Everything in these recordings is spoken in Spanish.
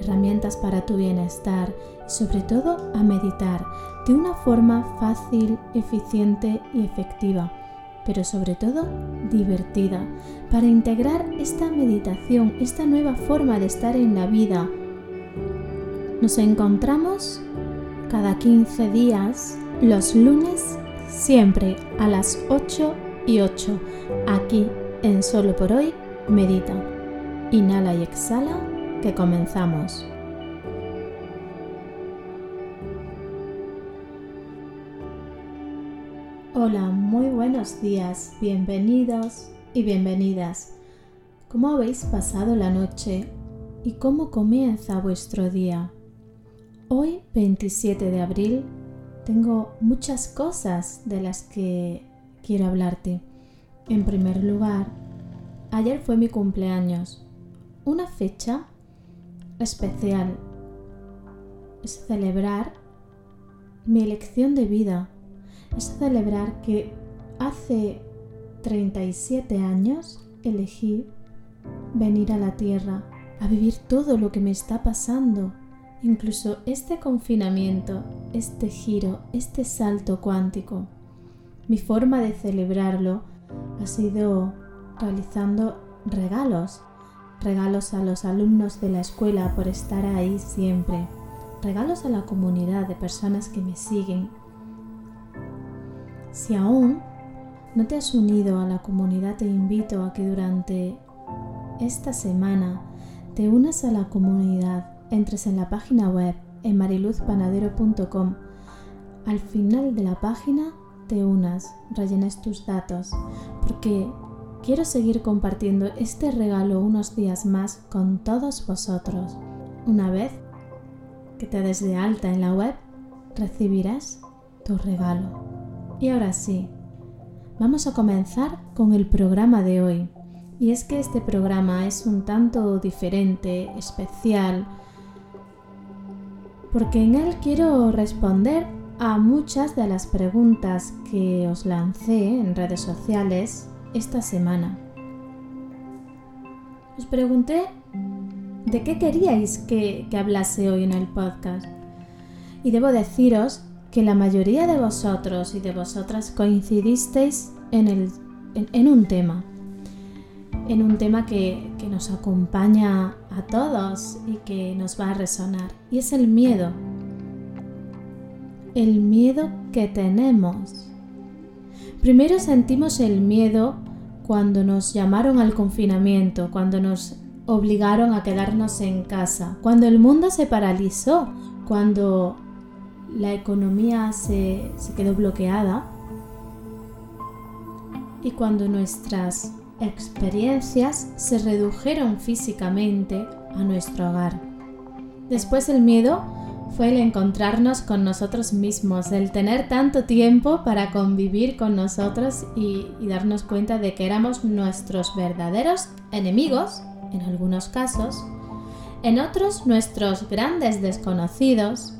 herramientas para tu bienestar y sobre todo a meditar de una forma fácil, eficiente y efectiva, pero sobre todo divertida, para integrar esta meditación, esta nueva forma de estar en la vida. Nos encontramos cada 15 días, los lunes, siempre a las 8 y 8, aquí en Solo por hoy, medita. Inhala y exhala comenzamos. Hola, muy buenos días, bienvenidos y bienvenidas. ¿Cómo habéis pasado la noche y cómo comienza vuestro día? Hoy, 27 de abril, tengo muchas cosas de las que quiero hablarte. En primer lugar, ayer fue mi cumpleaños, una fecha especial. Es celebrar mi elección de vida. Es celebrar que hace 37 años elegí venir a la Tierra a vivir todo lo que me está pasando. Incluso este confinamiento, este giro, este salto cuántico. Mi forma de celebrarlo ha sido realizando regalos regalos a los alumnos de la escuela por estar ahí siempre, regalos a la comunidad de personas que me siguen. Si aún no te has unido a la comunidad, te invito a que durante esta semana te unas a la comunidad, entres en la página web en mariluzpanadero.com. Al final de la página te unas, rellenes tus datos, porque quiero seguir compartiendo este regalo unos días más con todos vosotros. Una vez que te des de alta en la web, recibirás tu regalo. Y ahora sí, vamos a comenzar con el programa de hoy. Y es que este programa es un tanto diferente, especial, porque en él quiero responder a muchas de las preguntas que os lancé en redes sociales esta semana. Os pregunté de qué queríais que, hablase hoy en el podcast. Y debo deciros que la mayoría de vosotros y de vosotras coincidisteis en, en, un tema. En un tema que, que nos acompaña a todos y que nos va a resonar. Y es el miedo. El miedo que tenemos Primero sentimos el miedo cuando nos llamaron al confinamiento, cuando nos obligaron a quedarnos en casa, cuando el mundo se paralizó, cuando la economía se, quedó bloqueada y cuando nuestras experiencias se redujeron físicamente a nuestro hogar. Después el miedo fue el encontrarnos con nosotros mismos, el tener tanto tiempo para convivir con nosotros y, darnos cuenta de que éramos nuestros verdaderos enemigos, en algunos casos, en otros nuestros grandes desconocidos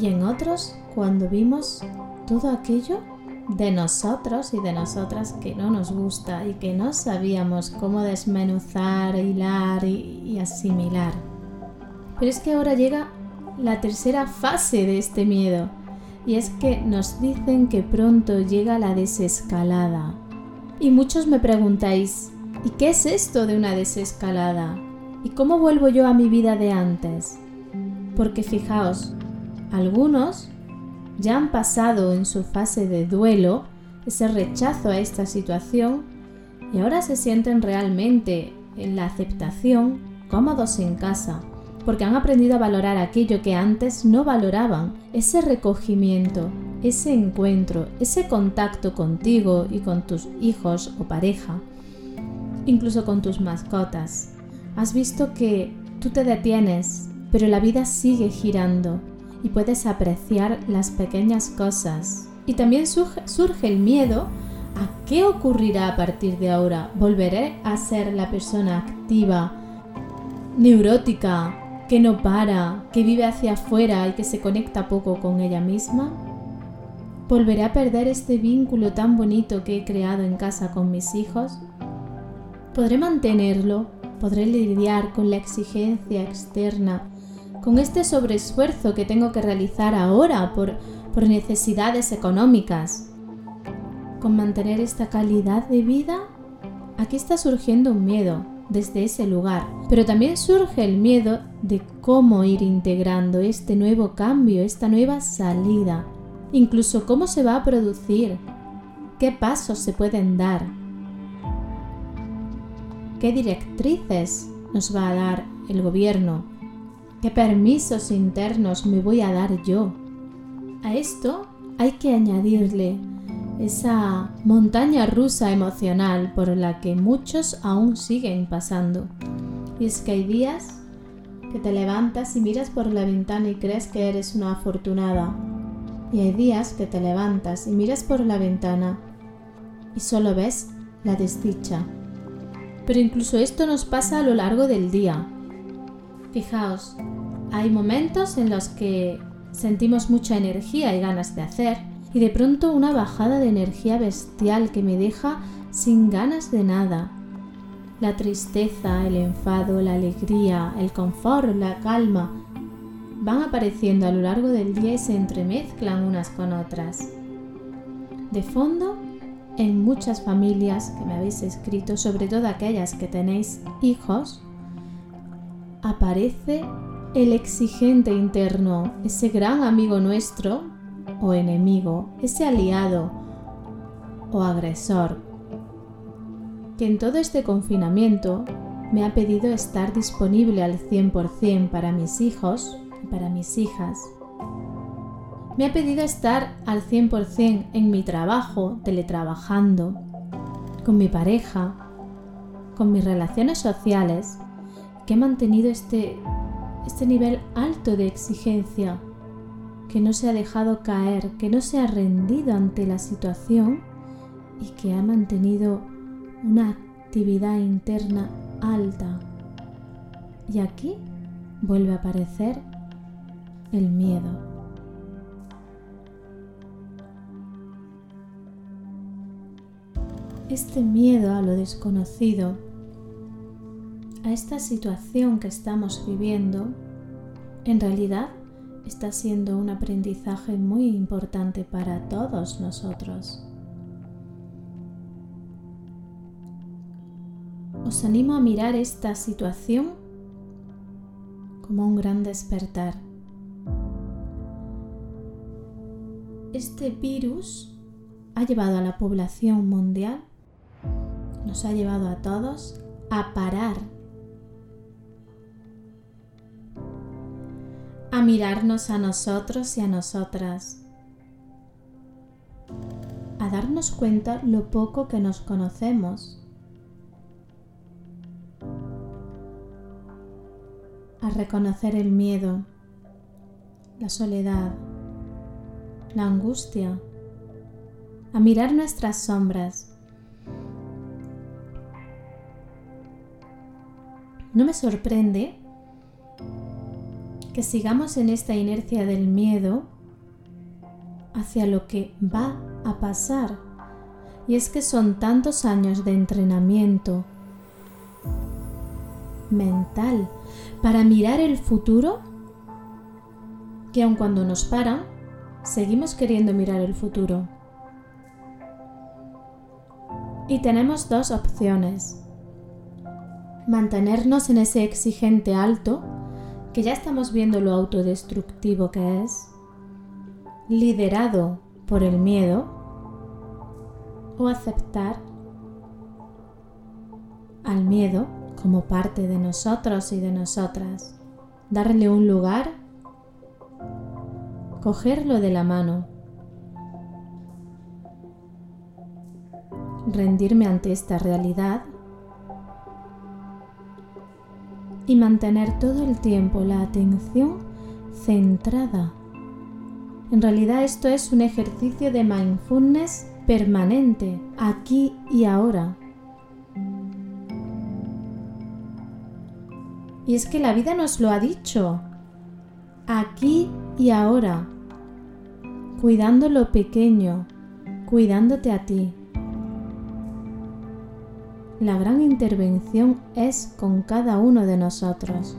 y en otros cuando vimos todo aquello de nosotros y de nosotras que no nos gusta y que no sabíamos cómo desmenuzar, hilar y asimilar. Pero es que ahora llega la tercera fase de este miedo. Y es que nos dicen que pronto llega la desescalada. Y muchos me preguntáis, ¿y qué es esto de una desescalada? ¿Y cómo vuelvo yo a mi vida de antes? Porque fijaos, algunos ya han pasado en su fase de duelo ese rechazo a esta situación y ahora se sienten realmente en la aceptación, cómodos en casa, porque han aprendido a valorar aquello que antes no valoraban, ese recogimiento, ese encuentro, ese contacto contigo y con tus hijos o pareja, incluso con tus mascotas. has visto que tú te detienes, pero la vida sigue girando y puedes apreciar las pequeñas cosas. Y también surge, el miedo a qué ocurrirá a partir de ahora. ¿Volveré a ser la persona activa, neurótica, que no para, que vive hacia afuera y que se conecta poco con ella misma? ¿Volveré a perder este vínculo tan bonito que he creado en casa con mis hijos? ¿Podré mantenerlo? ¿Podré lidiar con la exigencia externa? ¿Con este sobreesfuerzo que tengo que realizar ahora por, por necesidades económicas? ¿Con mantener esta calidad de vida? Aquí está surgiendo un miedo, desde ese lugar. Pero también surge el miedo de cómo ir integrando este nuevo cambio, esta nueva salida. Incluso cómo se va a producir, qué pasos se pueden dar, qué directrices nos va a dar el gobierno, qué permisos internos me voy a dar yo. A esto hay que añadirle esa montaña rusa emocional por la que muchos aún siguen pasando. Y es que hay días que te levantas y miras por la ventana y crees que eres una afortunada. Y hay días que te levantas y miras por la ventana y solo ves la desdicha. Pero incluso esto nos pasa a lo largo del día. Fijaos, hay momentos en los que sentimos mucha energía y ganas de hacer y de pronto una bajada de energía bestial que me deja sin ganas de nada. La tristeza, el enfado, la alegría, el confort, la calma van apareciendo a lo largo del día y se entremezclan unas con otras. De fondo, en muchas familias que me habéis escrito, sobre todo aquellas que tenéis hijos, aparece el exigente interno, ese gran amigo nuestro o enemigo, ese aliado o agresor, que en todo este confinamiento me ha pedido estar disponible al 100% para mis hijos y para mis hijas. Me ha pedido estar al 100% en mi trabajo, teletrabajando, con mi pareja, con mis relaciones sociales, que he mantenido este, este nivel alto de exigencia que no se ha dejado caer, que no se ha rendido ante la situación y que ha mantenido una actividad interna alta. Y aquí vuelve a aparecer el miedo. Este miedo a lo desconocido, a esta situación que estamos viviendo, en realidad está siendo un aprendizaje muy importante para todos nosotros. Os animo a mirar esta situación como un gran despertar. Este virus ha llevado a la población mundial, nos ha llevado a todos a parar a mirarnos a nosotros y a nosotras, a darnos cuenta lo poco que nos conocemos, a reconocer el miedo, la soledad, la angustia, a mirar nuestras sombras. No me sorprende que sigamos en esta inercia del miedo hacia lo que va a pasar. Y es que son tantos años de entrenamiento mental para mirar el futuro que aun cuando nos paran, seguimos queriendo mirar el futuro. Y tenemos dos opciones. Mantenernos en ese exigente alto que ya estamos viendo lo autodestructivo que es, liderado por el miedo, o aceptar al miedo como parte de nosotros y de nosotras, darle un lugar, cogerlo de la mano, rendirme ante esta realidad y mantener todo el tiempo la atención centrada. En realidad esto es un ejercicio de mindfulness permanente, aquí y ahora. Y es que la vida nos lo ha dicho, aquí y ahora, cuidando lo pequeño, cuidándote a ti. La gran intervención es con cada uno de nosotros.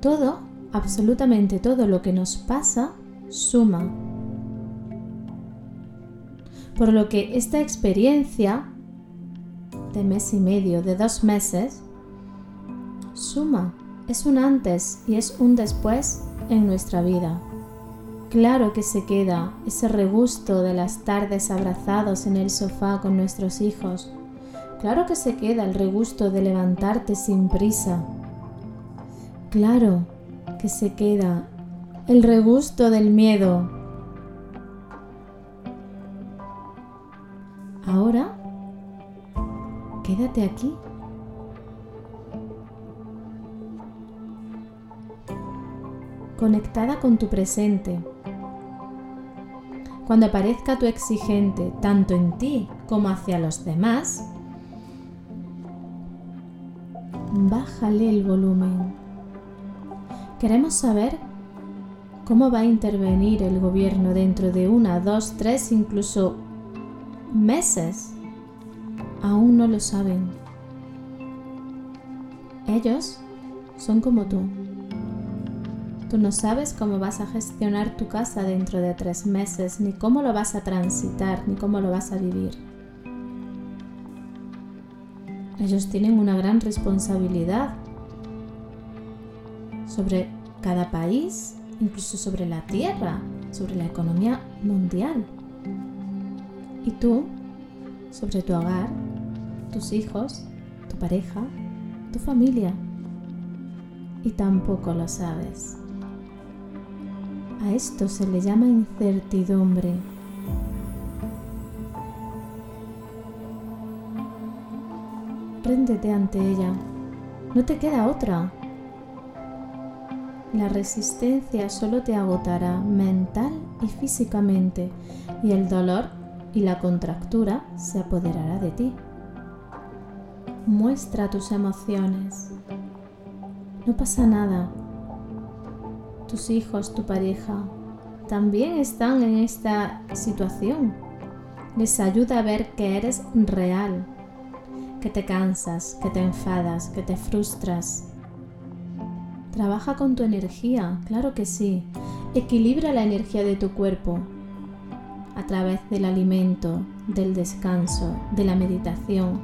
Todo, absolutamente todo lo que nos pasa, suma. Por lo que esta experiencia de mes y medio, de dos meses, suma, es un antes y es un después en nuestra vida. Claro que se queda ese regusto de las tardes abrazados en el sofá con nuestros hijos. Claro que se queda el regusto de levantarte sin prisa. Claro que se queda el regusto del miedo. Ahora, quédate aquí conectada con tu presente. Cuando aparezca tu exigente tanto en ti como hacia los demás, bájale el volumen. Queremos saber cómo va a intervenir el gobierno dentro de una, dos, tres, incluso meses. Aún no lo saben. Ellos son como tú. Tú no sabes cómo vas a gestionar tu casa dentro de tres meses, ni cómo lo vas a transitar, ni cómo lo vas a vivir. Ellos tienen una gran responsabilidad sobre cada país, incluso sobre la tierra, sobre la economía mundial. Y tú, sobre tu hogar, tus hijos, tu pareja, tu familia. Y tampoco lo sabes. A esto se le llama incertidumbre. Réndete ante ella. No te queda otra. La resistencia solo te agotará mental y físicamente y el dolor y la contractura se apoderará de ti. Muestra tus emociones. No pasa nada, tus hijos, tu pareja, también están en esta situación. Les ayuda a ver que eres real, que te cansas, que te enfadas, que te frustras. Trabaja con tu energía, claro que sí. Equilibra la energía de tu cuerpo a través del alimento, del descanso, de la meditación,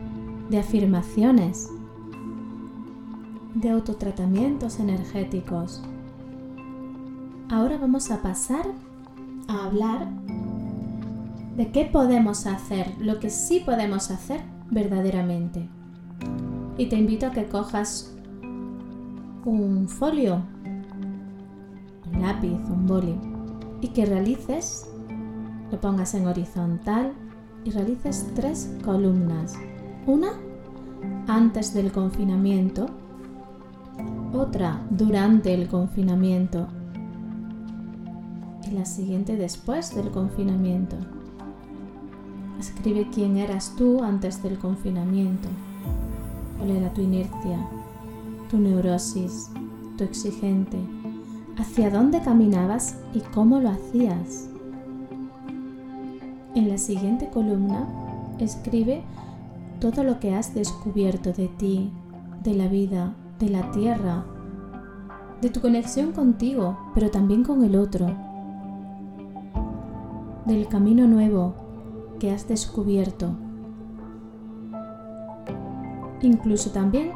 de afirmaciones, de autotratamientos energéticos. Ahora vamos a pasar a hablar de qué podemos hacer, lo que sí podemos hacer verdaderamente. Y te invito a que cojas un folio, un lápiz, un boli y que realices, lo pongas en horizontal y realices tres columnas. Una antes del confinamiento, otra durante el confinamiento y la siguiente después del confinamiento. Escribe quién eras tú antes del confinamiento, cuál era tu inercia, tu neurosis, tu exigente, hacia dónde caminabas y cómo lo hacías. En la siguiente columna escribe todo lo que has descubierto de ti, de la vida, de la tierra, de tu conexión contigo, pero también con el otro, del camino nuevo que has descubierto. Incluso también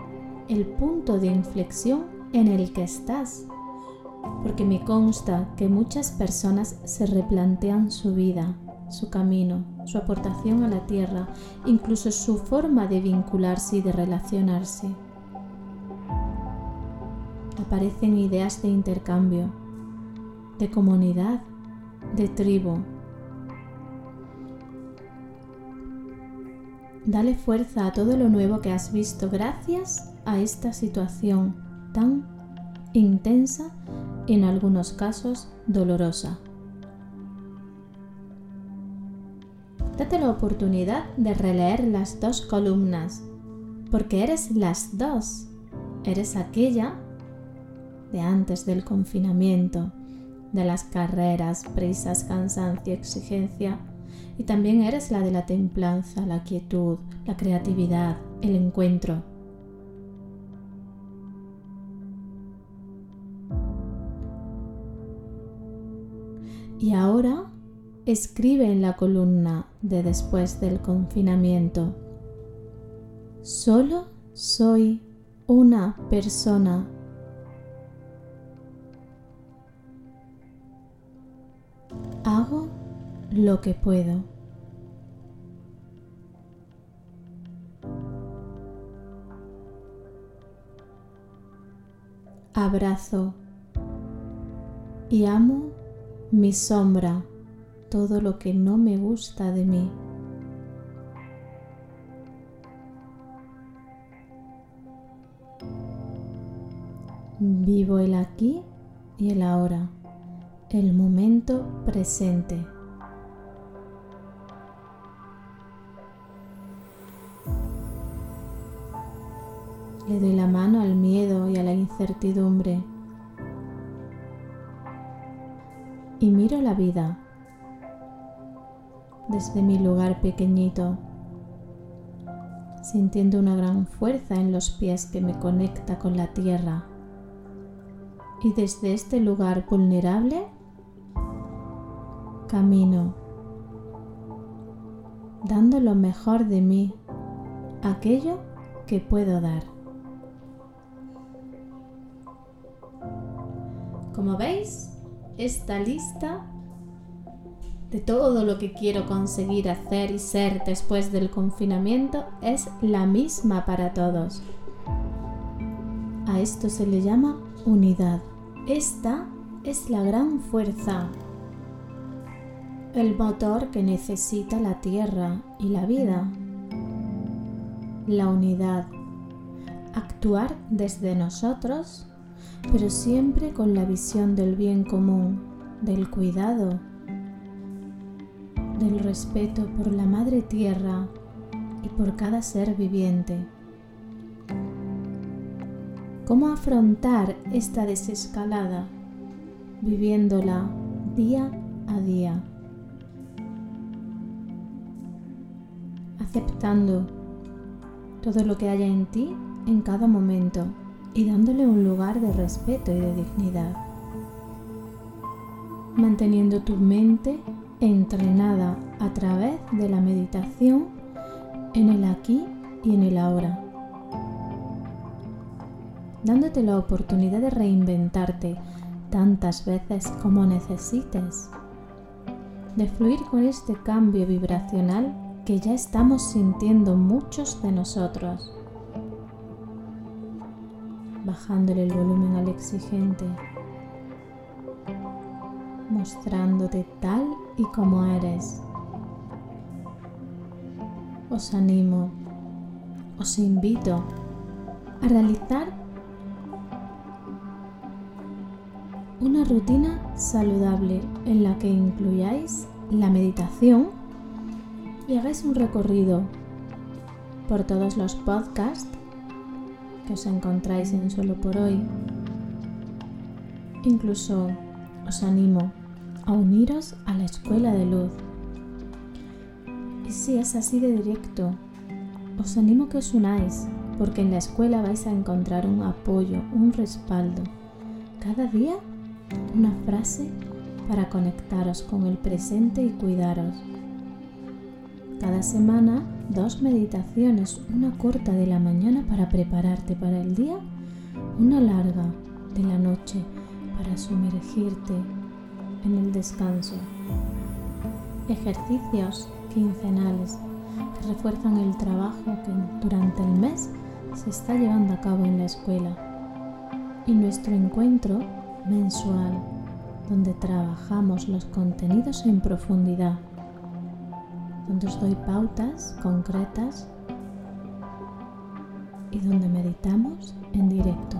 el punto de inflexión en el que estás, porque me consta que muchas personas se replantean su vida, su camino, su aportación a la tierra, incluso su forma de vincularse y de relacionarse. Aparecen ideas de intercambio, de comunidad, de tribu, Dale fuerza a todo lo nuevo que has visto gracias a esta situación tan intensa en algunos casos dolorosa. Date la oportunidad de releer las dos columnas, porque eres las dos. Eres aquella de antes del confinamiento, de las carreras, prisas, cansancio, exigencia, y también eres la de la templanza, la quietud, la creatividad, el encuentro. Y ahora escribe en la columna de después del confinamiento. Solo soy una persona. Lo que puedo. Abrazo y amo mi sombra, todo lo que no me gusta de mí. Vivo el aquí y el ahora, el momento presente. Le doy la mano al miedo y a la incertidumbre. Y miro la vida desde mi lugar pequeñito, sintiendo una gran fuerza en los pies que me conecta con la tierra. Y desde este lugar vulnerable, camino, dando lo mejor de mí, aquello que puedo dar. Como veis, esta lista de todo lo que quiero conseguir hacer y ser después del confinamiento es la misma para todos. A esto se le llama unidad. Esta es la gran fuerza, el motor que necesita la tierra y la vida. La unidad. Actuar desde nosotros pero siempre con la visión del bien común, del cuidado, del respeto por la Madre Tierra y por cada ser viviente. ¿Cómo afrontar esta desescalada? Viviéndola día a día. Aceptando todo lo que haya en ti en cada momento y dándole un lugar de respeto y de dignidad. Manteniendo tu mente entrenada a través de la meditación en el aquí y en el ahora. Dándote la oportunidad de reinventarte tantas veces como necesites. De fluir con este cambio vibracional que ya estamos sintiendo muchos de nosotros bajándole el volumen al exigente, mostrándote tal y como eres. Os animo, os invito a realizar una rutina saludable en la que incluyáis la meditación y hagáis un recorrido por todos los podcasts que os encontráis en Solo por hoy. Incluso os animo a uniros a la escuela de luz. Y si es así de directo, os animo que os unáis, porque en la escuela vais a encontrar un apoyo, un respaldo. Cada día una frase para conectaros con el presente y cuidaros. Cada semana dos meditaciones, una corta de la mañana para prepararte para el día, una larga de la noche para sumergirte en el descanso. Ejercicios quincenales que refuerzan el trabajo que durante el mes se está llevando a cabo en la escuela. Y nuestro encuentro mensual, donde trabajamos los contenidos en profundidad donde os doy pautas concretas y donde meditamos en directo.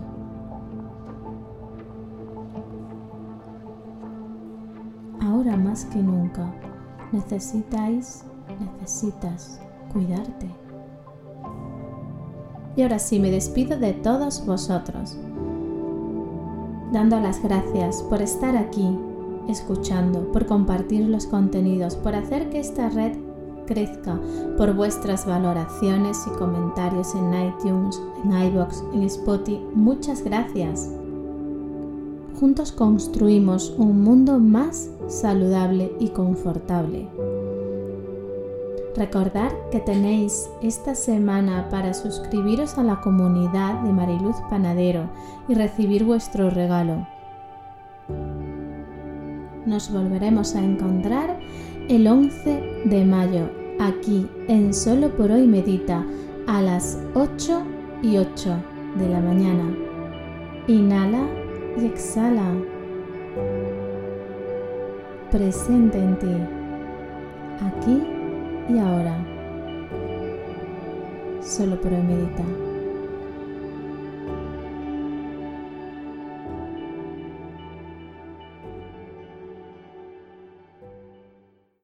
Ahora más que nunca necesitáis, necesitas cuidarte. Y ahora sí me despido de todos vosotros, dando las gracias por estar aquí, escuchando, por compartir los contenidos, por hacer que esta red crezca, por vuestras valoraciones y comentarios en iTunes, en iBox, en Spotify. Muchas gracias. Juntos construimos un mundo más saludable y confortable. Recordad que tenéis esta semana para suscribiros a la comunidad de Mariluz Panadero y recibir vuestro regalo. Nos volveremos a encontrar el 11 de mayo aquí en Solo por hoy Medita a las 8 y 8 de la mañana. Inhala y exhala. Presente en ti, aquí y ahora. Solo por hoy medita.